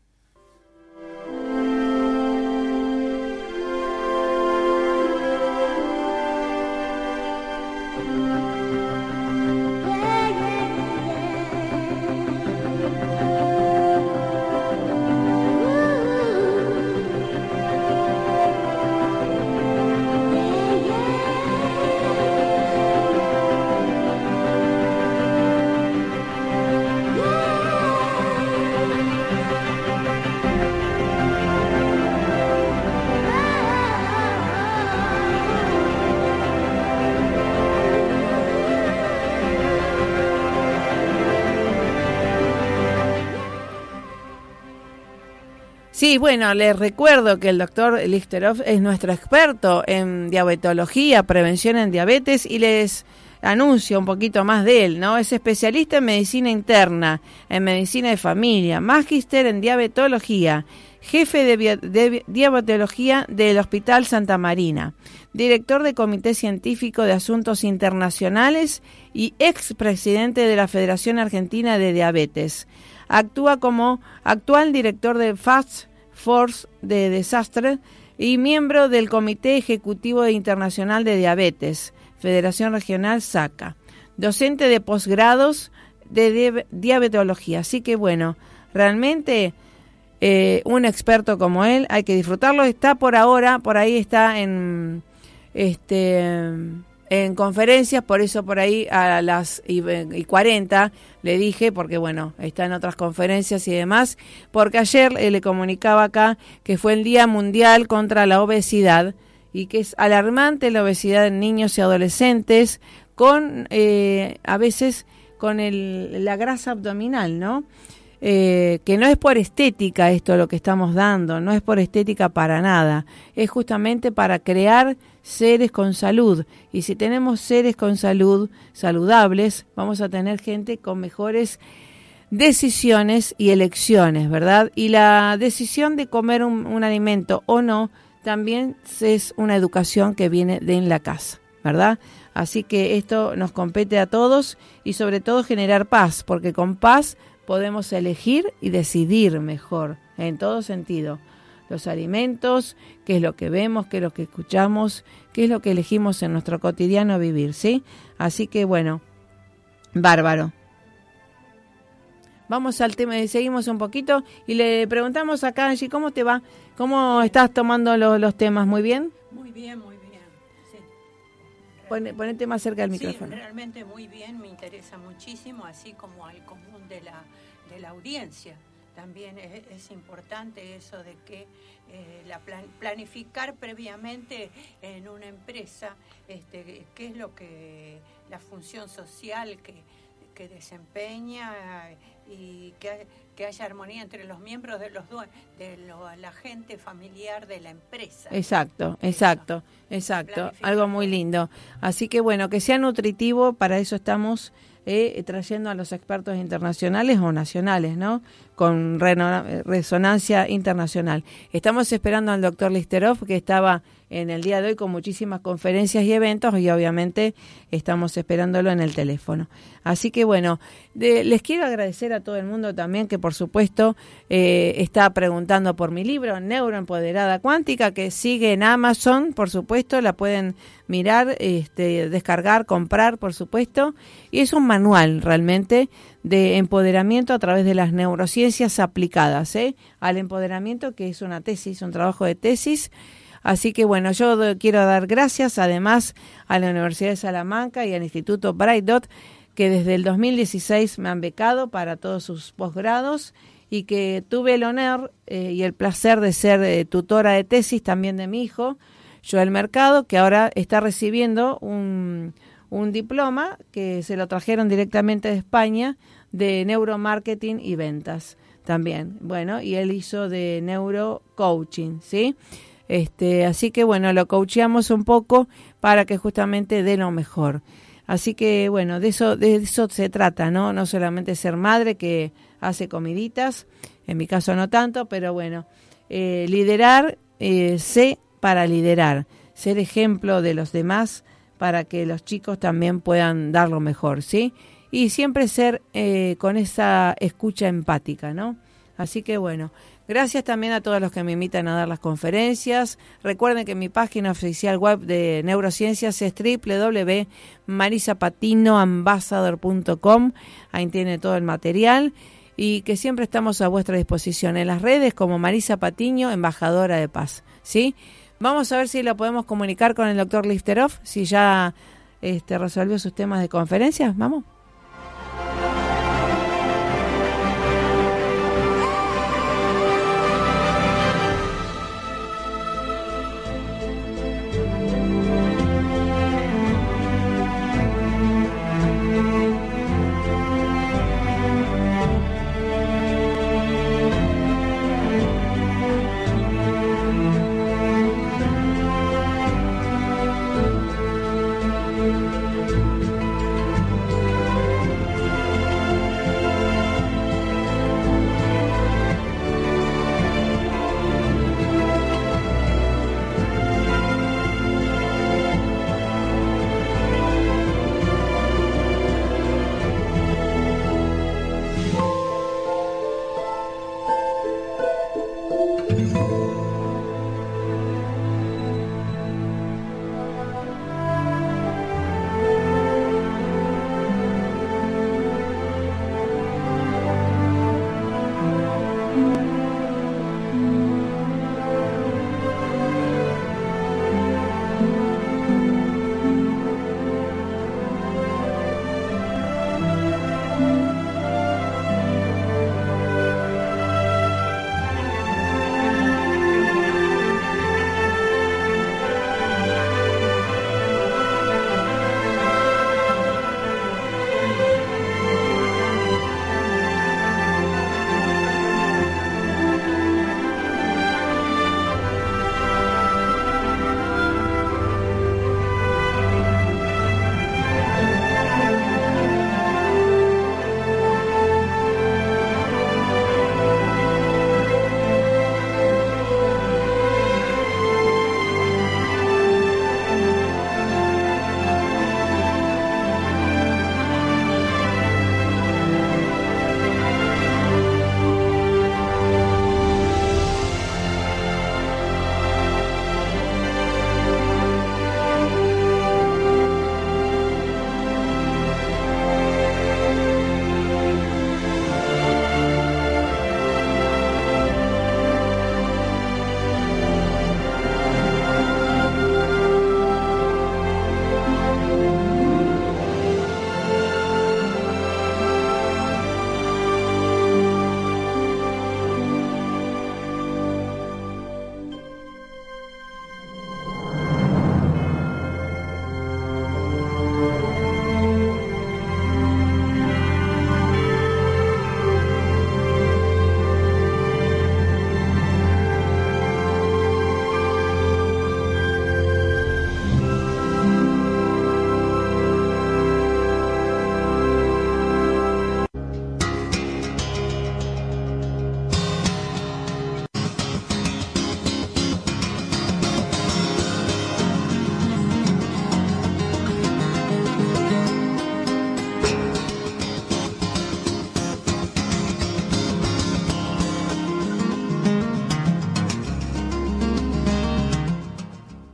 Bueno, les recuerdo que el doctor Lichterov es nuestro experto en diabetología, prevención en diabetes y les anuncio un poquito más de él, ¿no? Es especialista en medicina interna, en medicina de familia, magíster en diabetología, jefe de, diabetología del Hospital Santa Marina, director de Comité Científico de Asuntos Internacionales y expresidente de la Federación Argentina de Diabetes. Actúa como actual director de Fast Force de Desastre y miembro del Comité Ejecutivo Internacional de Diabetes, Federación Regional SACA. Docente de posgrados de diabetología. Así que bueno, realmente eh, un experto como él, hay que disfrutarlo. Está por ahora, por ahí está en este en conferencias, por eso por ahí a las y, 40 le dije, porque bueno, está en otras conferencias y demás, porque ayer le comunicaba acá que fue el Día Mundial contra la Obesidad y que es alarmante la obesidad en niños y adolescentes con eh, a veces con el, la grasa abdominal, ¿no? Eh, que no es por estética esto lo que estamos dando, no es por estética para nada, es justamente para crear seres con salud. Y si tenemos seres con salud, saludables, vamos a tener gente con mejores decisiones y elecciones, ¿verdad? Y la decisión de comer un, alimento o no también es una educación que viene de en la casa, ¿verdad? Así que esto nos compete a todos y sobre todo generar paz, porque con paz podemos elegir y decidir mejor en todo sentido. Los alimentos, qué es lo que vemos, qué es lo que escuchamos, qué es lo que elegimos en nuestro cotidiano vivir, ¿sí? Así que bueno, bárbaro. Vamos al tema, seguimos un poquito y le preguntamos a Angie, ¿cómo te va? ¿Cómo estás tomando los, temas? ¿Muy bien? Muy bien, muy bien. Sí. ponete más cerca del micrófono. realmente muy bien, me interesa muchísimo, así como al común de la de la audiencia. También es, importante eso de que eh, la planificar previamente en una empresa este, qué es lo que la función social que, que desempeña y que, que, haya armonía entre los miembros de los de la gente familiar de la empresa. Exacto, exacto, exacto, algo muy lindo. Así que bueno, que sea nutritivo, para eso estamos eh, trayendo a los expertos internacionales o nacionales, ¿no? Con resonancia internacional. Estamos esperando al doctor Listerov, que estaba en el día de hoy con muchísimas conferencias y eventos y obviamente estamos esperándolo en el teléfono. Así que bueno, les quiero agradecer a todo el mundo también que por supuesto eh, está preguntando por mi libro Neuroempoderada Cuántica que sigue en Amazon, por supuesto, la pueden mirar, este, descargar, comprar, por supuesto, y es un manual realmente de empoderamiento a través de las neurociencias aplicadas ¿eh? al empoderamiento, que es una tesis, un trabajo de tesis Así que bueno, yo quiero dar gracias además a la Universidad de Salamanca y al Instituto Bright Dot que desde el 2016 me han becado para todos sus posgrados y que tuve el honor eh, y el placer de ser eh, tutora de tesis también de mi hijo, Joel Mercado, que ahora está recibiendo un, un diploma que se lo trajeron directamente de España de neuromarketing y ventas también. Bueno, y él hizo de neurocoaching, ¿sí? Este, así que bueno, lo coacheamos un poco para que justamente dé lo mejor. Así que bueno, de eso, de eso se trata, ¿no? No solamente ser madre que hace comiditas, en mi caso no tanto, pero bueno, eh, liderar, eh, sé para liderar, ser ejemplo de los demás para que los chicos también puedan dar lo mejor, ¿sí? Y siempre ser eh, con esa escucha empática, ¿no? Así que bueno, Gracias también a todos los que me invitan a dar las conferencias. Recuerden que mi página oficial web de neurociencias es www.marisapatinoambassador.com. Ahí tiene todo el material y que siempre estamos a vuestra disposición en las redes como Marisa Patiño, embajadora de paz. ¿Sí? Vamos a ver si lo podemos comunicar con el doctor Lifterov, si ya este, resolvió sus temas de conferencias. Vamos.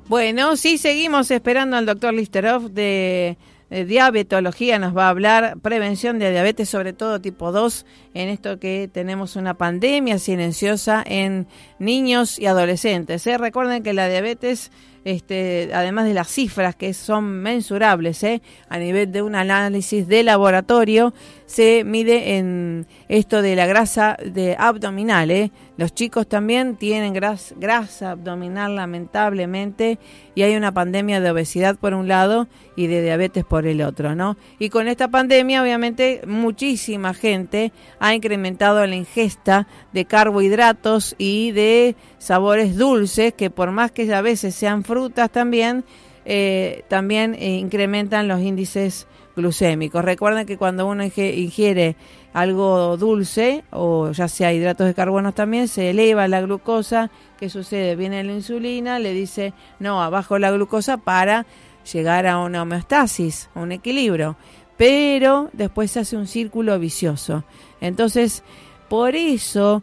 Bueno, sí, seguimos esperando al doctor Listerov de, diabetología. Nos va a hablar prevención de diabetes, sobre todo tipo 2, en esto que tenemos una pandemia silenciosa en niños y adolescentes. ¿eh? Recuerden que la diabetes este, además de las cifras que son mensurables ¿eh? a nivel de un análisis de laboratorio, se mide en esto de la grasa de abdominal. ¿eh? Los chicos también tienen grasa abdominal lamentablemente y hay una pandemia de obesidad por un lado y de diabetes por el otro, ¿no? Y con esta pandemia obviamente muchísima gente ha incrementado la ingesta de carbohidratos y de sabores dulces que por más que a veces sean frutas también, eh, también eh, incrementan los índices glucémicos. Recuerden que cuando uno ingiere algo dulce o ya sea hidratos de carbono también, se eleva la glucosa. ¿Qué sucede? Viene la insulina, le dice no, abajo la glucosa para llegar a una homeostasis, a un equilibrio. Pero después se hace un círculo vicioso. Entonces, por eso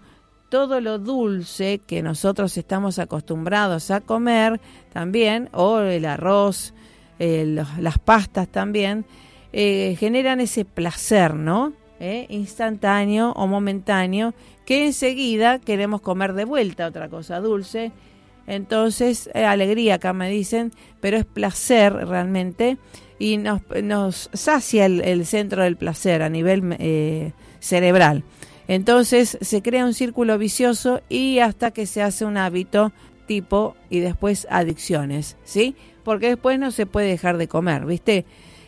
todo lo dulce que nosotros estamos acostumbrados a comer también, o el arroz, las pastas también, eh, generan ese placer, ¿no? Eh, instantáneo o momentáneo, que enseguida queremos comer de vuelta otra cosa dulce. Entonces, eh, alegría acá me dicen, pero es placer realmente y nos, nos sacia el, centro del placer a nivel cerebral. Entonces se crea un círculo vicioso y hasta que se hace un hábito tipo y después adicciones, ¿sí? Porque después no se puede dejar de comer, ¿viste?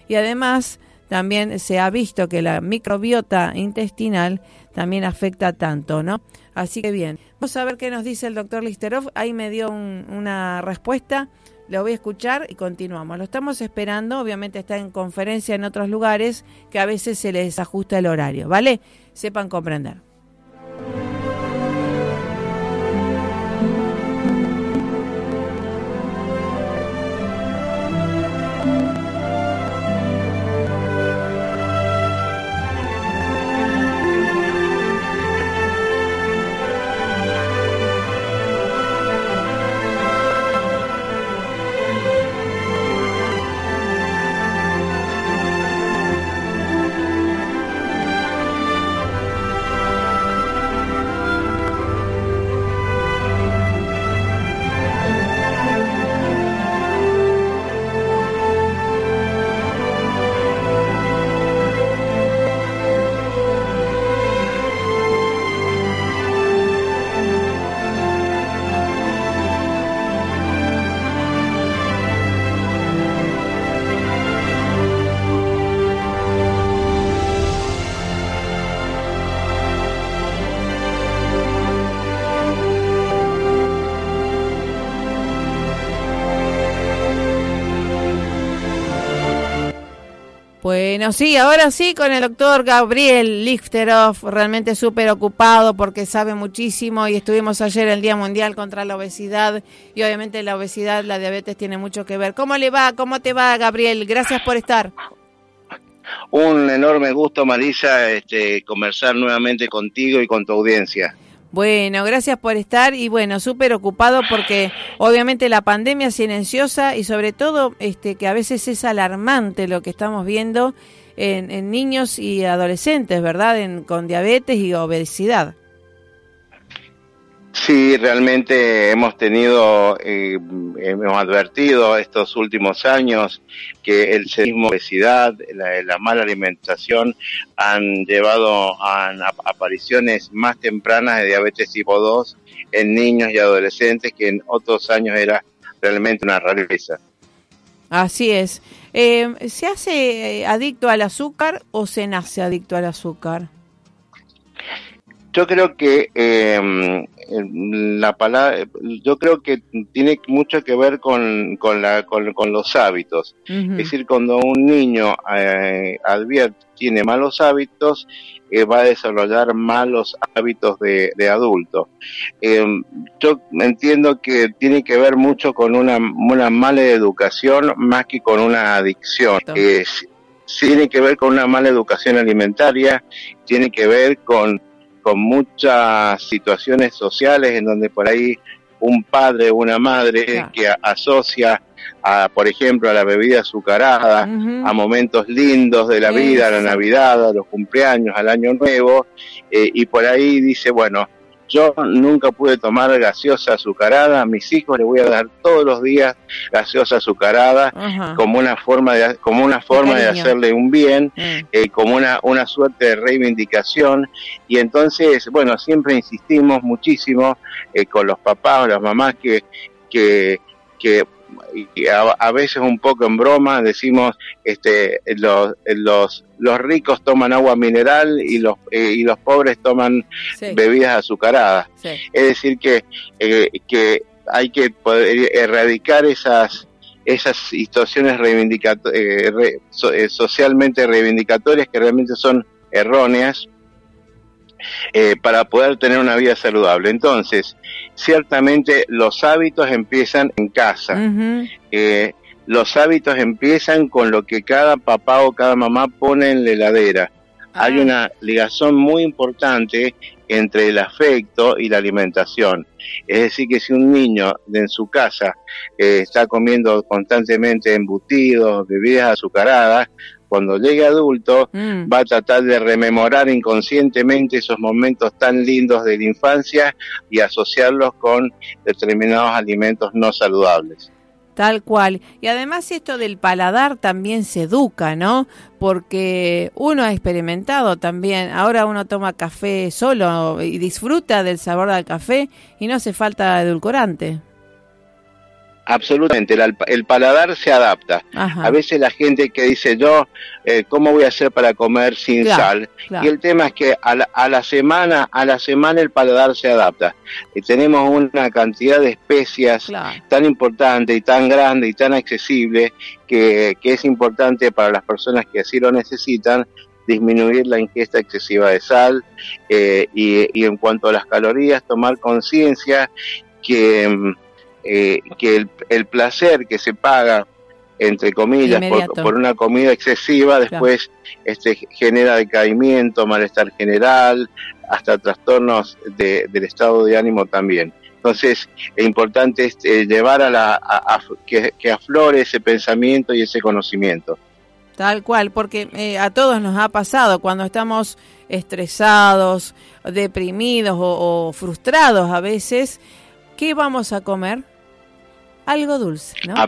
Y además también se ha visto que la microbiota intestinal también afecta tanto, ¿no? Así que bien, vamos a ver qué nos dice el doctor Listerov. Ahí me dio una respuesta, lo voy a escuchar y continuamos. Lo estamos esperando, obviamente está en conferencia en otros lugares que a veces se les ajusta el horario, ¿vale? sepan comprender. Sí, ahora sí con el doctor Gabriel Lichteroff, realmente súper ocupado porque sabe muchísimo y estuvimos ayer el Día Mundial contra la Obesidad y obviamente la obesidad, la diabetes tiene mucho que ver. ¿Cómo le va? ¿Cómo te va, Gabriel? Gracias por estar. Un enorme gusto, Marisa, este, conversar nuevamente contigo y con tu audiencia. Bueno, gracias por estar y bueno, súper ocupado porque obviamente la pandemia silenciosa y sobre todo este que a veces es alarmante lo que estamos viendo en, niños y adolescentes, ¿verdad? En, con diabetes y obesidad. Sí, realmente hemos tenido, eh, hemos advertido estos últimos años que el sedismo, obesidad, la, mala alimentación han llevado a, apariciones más tempranas de diabetes tipo 2 en niños y adolescentes que en otros años era realmente una rareza. Así es. Eh, ¿Se hace eh, adicto al azúcar o se nace adicto al azúcar? Yo creo que eh, la palabra, yo creo que tiene mucho que ver con, con, la, con, los hábitos. Es decir, cuando un niño eh, advierte, tiene malos hábitos, eh, va a desarrollar malos hábitos de, de adulto. Eh, yo entiendo que tiene que ver mucho con una, una mala educación más que con una adicción. tiene que ver con una mala educación alimentaria, tiene que ver con con muchas situaciones sociales en donde por ahí un padre o una madre que asocia a, por ejemplo, a la bebida azucarada, a momentos lindos de la vida, a la Navidad, a los cumpleaños, al Año Nuevo, eh, y por ahí dice, bueno, yo nunca pude tomar gaseosa azucarada, a mis hijos les voy a dar todos los días gaseosa azucarada como una forma de como una forma de hacerle un bien, mm. eh, como una una suerte de reivindicación. Y entonces bueno siempre insistimos muchísimo eh, con los papás o las mamás que que que y a, veces un poco en broma decimos este los los los ricos toman agua mineral y los eh, y los pobres toman bebidas azucaradas. Es decir que eh, que hay que poder erradicar esas esas situaciones eh, socialmente reivindicatorias que realmente son erróneas eh, para poder tener una vida saludable. Entonces, ciertamente los hábitos empiezan en casa. Eh, los hábitos empiezan con lo que cada papá o cada mamá pone en la heladera. Hay ah. una ligación muy importante entre el afecto y la alimentación. Es decir, que si un niño en su casa eh, está comiendo constantemente embutidos, bebidas azucaradas, cuando llegue adulto mm. va a tratar de rememorar inconscientemente esos momentos tan lindos de la infancia y asociarlos con determinados alimentos no saludables. Tal cual. Y además esto del paladar también se educa, ¿no? Porque uno ha experimentado también, ahora uno toma café solo y disfruta del sabor del café y no hace falta edulcorante. Absolutamente, el, paladar se adapta. A veces la gente que dice yo, eh, ¿cómo voy a hacer para comer sin sal? Y el tema es que a la, semana, a la semana el paladar se adapta. Y tenemos una cantidad de especias tan importante y tan grande y tan accesible que, es importante para las personas que así lo necesitan disminuir la ingesta excesiva de sal eh, y, y en cuanto a las calorías, tomar conciencia que mm, eh, que el, placer que se paga entre comillas por, una comida excesiva después este genera decaimiento malestar general hasta trastornos del estado de ánimo también. Entonces es importante este, llevar a la que, aflore ese pensamiento y ese conocimiento. Tal cual, porque eh, a todos nos ha pasado cuando estamos estresados, deprimidos o, o frustrados a veces, ¿qué vamos a comer? Algo dulce, ¿no?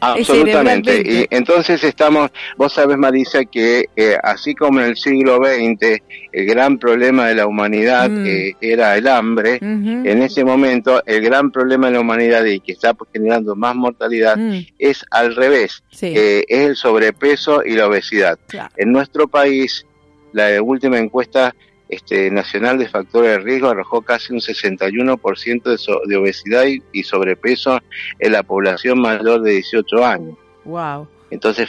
absolutamente. Y entonces estamos, vos sabes, Marisa, que eh, así como en el siglo XX el gran problema de la humanidad mm. eh, era el hambre, en ese momento el gran problema de la humanidad y que está generando más mortalidad mm. es al revés, eh, es el sobrepeso y la obesidad. En nuestro país, la última encuesta este, nacional de factores de riesgo arrojó casi un 61% de, de obesidad y, sobrepeso en la población mayor de 18 años. Wow. Entonces,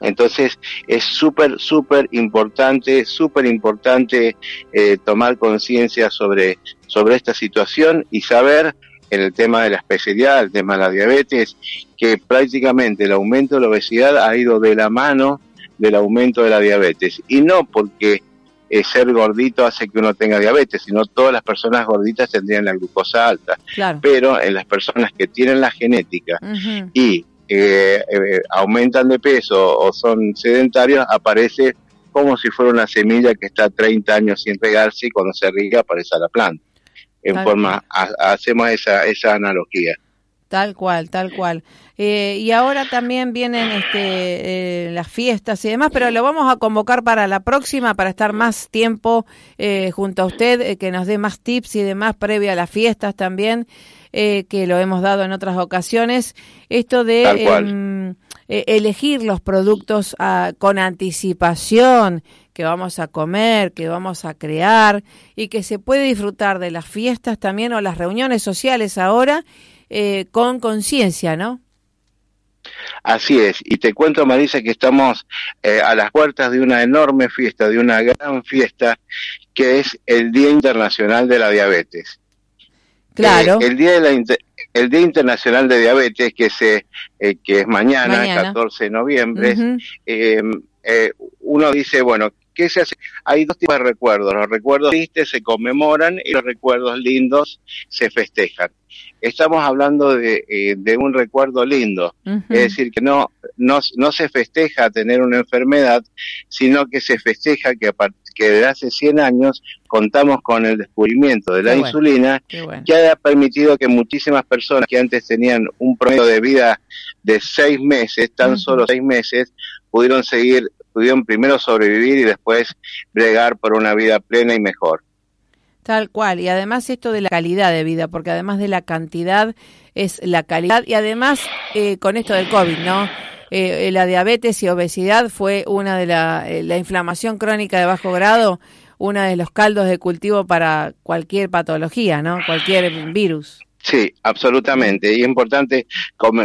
entonces es súper, súper importante, súper importante eh, tomar conciencia sobre, sobre esta situación y saber en el tema de la especialidad, el tema de la diabetes, que prácticamente el aumento de la obesidad ha ido de la mano del aumento de la diabetes. Y no porque eh, ser gordito hace que uno tenga diabetes, sino todas las personas gorditas tendrían la glucosa alta. Pero en las personas que tienen la genética y eh, eh, aumentan de peso o son sedentarios, aparece como si fuera una semilla que está 30 años sin regarse y cuando se riega aparece la planta. En forma, hacemos esa, esa analogía. Tal cual, tal cual. Eh, y ahora también vienen este, eh, las fiestas y demás, pero lo vamos a convocar para la próxima, para estar más tiempo eh, junto a usted, que nos dé más tips y demás previa a las fiestas también, que lo hemos dado en otras ocasiones. Esto de em, elegir los productos ah, con anticipación que vamos a comer, que vamos a crear y que se puede disfrutar de las fiestas también o las reuniones sociales ahora eh, con conciencia, ¿no? Así es, y te cuento, Marisa, que estamos eh, a las puertas de una enorme fiesta, de una gran fiesta, que es el Día Internacional de la Diabetes. Claro. Eh, el, día de la el Día Internacional de Diabetes, que, se, que es mañana, 14 de noviembre, uno dice, bueno, ¿qué se hace? Hay dos tipos de recuerdos. Los recuerdos tristes se conmemoran y los recuerdos lindos se festejan. Estamos hablando de, eh, de un recuerdo lindo, es decir, que no, no, no se festeja tener una enfermedad, sino que se festeja que a partir que desde hace 100 años contamos con el descubrimiento de la insulina, que ha permitido que muchísimas personas que antes tenían un promedio de vida de 6 meses, tan solo 6 meses, pudieron seguir, pudieron primero sobrevivir y después bregar por una vida plena y mejor. Tal cual, y además esto de la calidad de vida, porque además de la cantidad es la calidad, y además eh, con esto del COVID, ¿no? Eh, eh, la diabetes y obesidad fue una de la, eh, la inflamación crónica de bajo grado, uno de los caldos de cultivo para cualquier patología, ¿no? Cualquier virus. Sí, absolutamente. Y es importante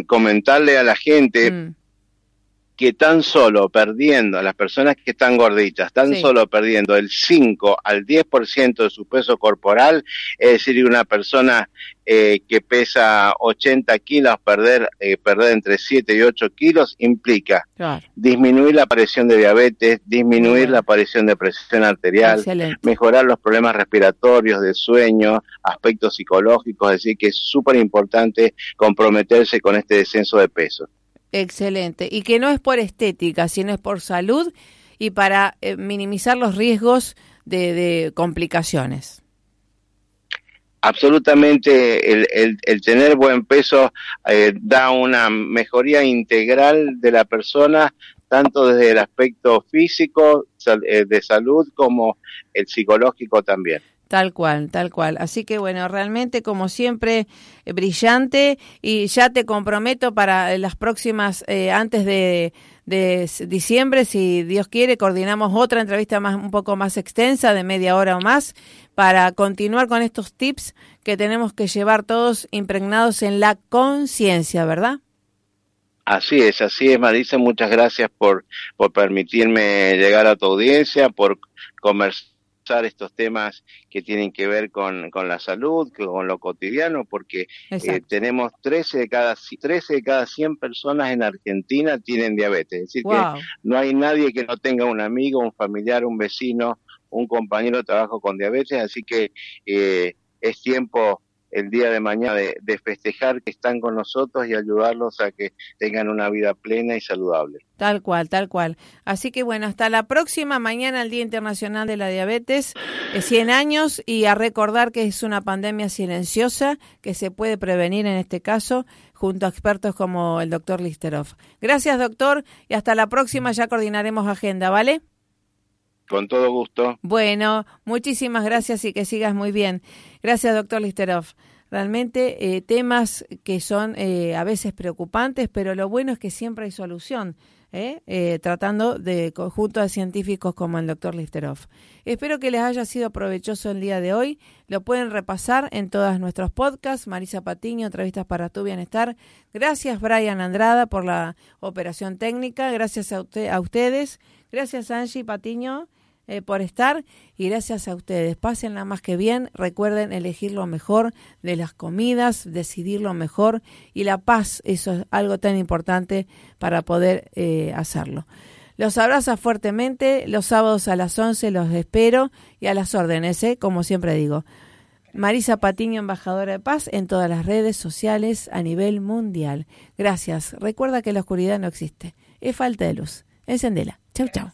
comentarle a la gente mm que tan solo perdiendo, las personas que están gorditas, tan solo perdiendo el 5 al 10% de su peso corporal, es decir, una persona eh, que pesa 80 kilos, perder, eh, perder entre 7 y 8 kilos, implica disminuir la aparición de diabetes, disminuir la aparición de presión arterial, mejorar los problemas respiratorios, de sueño, aspectos psicológicos, es decir, que es súper importante comprometerse con este descenso de peso. Excelente. Y que no es por estética, sino es por salud y para eh, minimizar los riesgos de, complicaciones. Absolutamente, el, el, tener buen peso eh, da una mejoría integral de la persona, tanto desde el aspecto físico, eh, de salud, como el psicológico también. Tal cual, tal cual. Así que bueno, realmente como siempre, eh, brillante y ya te comprometo para las próximas, eh, antes de, de, diciembre, si Dios quiere, coordinamos otra entrevista más, un poco más extensa, de media hora o más, para continuar con estos tips que tenemos que llevar todos impregnados en la conciencia, ¿verdad? Así es, así es, Marisa. Muchas gracias por, por permitirme llegar a tu audiencia, por conversar estos temas que tienen que ver con, con la salud, con lo cotidiano, porque eh, tenemos 13 de, cada, 13 de cada 100 personas en Argentina tienen diabetes. Es decir, que no hay nadie que no tenga un amigo, un familiar, un vecino, un compañero de trabajo con diabetes, así que eh, es tiempo el día de mañana de, festejar que están con nosotros y ayudarlos a que tengan una vida plena y saludable. Tal cual, tal cual. Así que bueno, hasta la próxima mañana, el Día Internacional de la Diabetes, 100 años y a recordar que es una pandemia silenciosa que se puede prevenir en este caso junto a expertos como el doctor Listerov. Gracias, doctor, y hasta la próxima ya coordinaremos agenda, ¿vale? Con todo gusto. Bueno, muchísimas gracias y que sigas muy bien. Gracias, doctor Listerov. Realmente eh, temas que son eh, a veces preocupantes, pero lo bueno es que siempre hay solución, ¿eh? tratando de conjunto de científicos como el doctor Listerov. Espero que les haya sido provechoso el día de hoy. Lo pueden repasar en todos nuestros podcasts. Marisa Patiño, entrevistas para tu bienestar. Gracias, Brian Andrada, por la operación técnica. Gracias a, a ustedes. Gracias, Angie Patiño eh, por estar y gracias a ustedes. Pásenla más que bien. Recuerden elegir lo mejor de las comidas, decidir lo mejor y la paz, eso es algo tan importante para poder eh, hacerlo. Los abrazo fuertemente. Los sábados a las 11 los espero y a las órdenes, ¿eh? como siempre digo. Marisa Patiño, embajadora de paz en todas las redes sociales a nivel mundial. Gracias. Recuerda que la oscuridad no existe. Es falta de luz. Encendela. Chau, chau.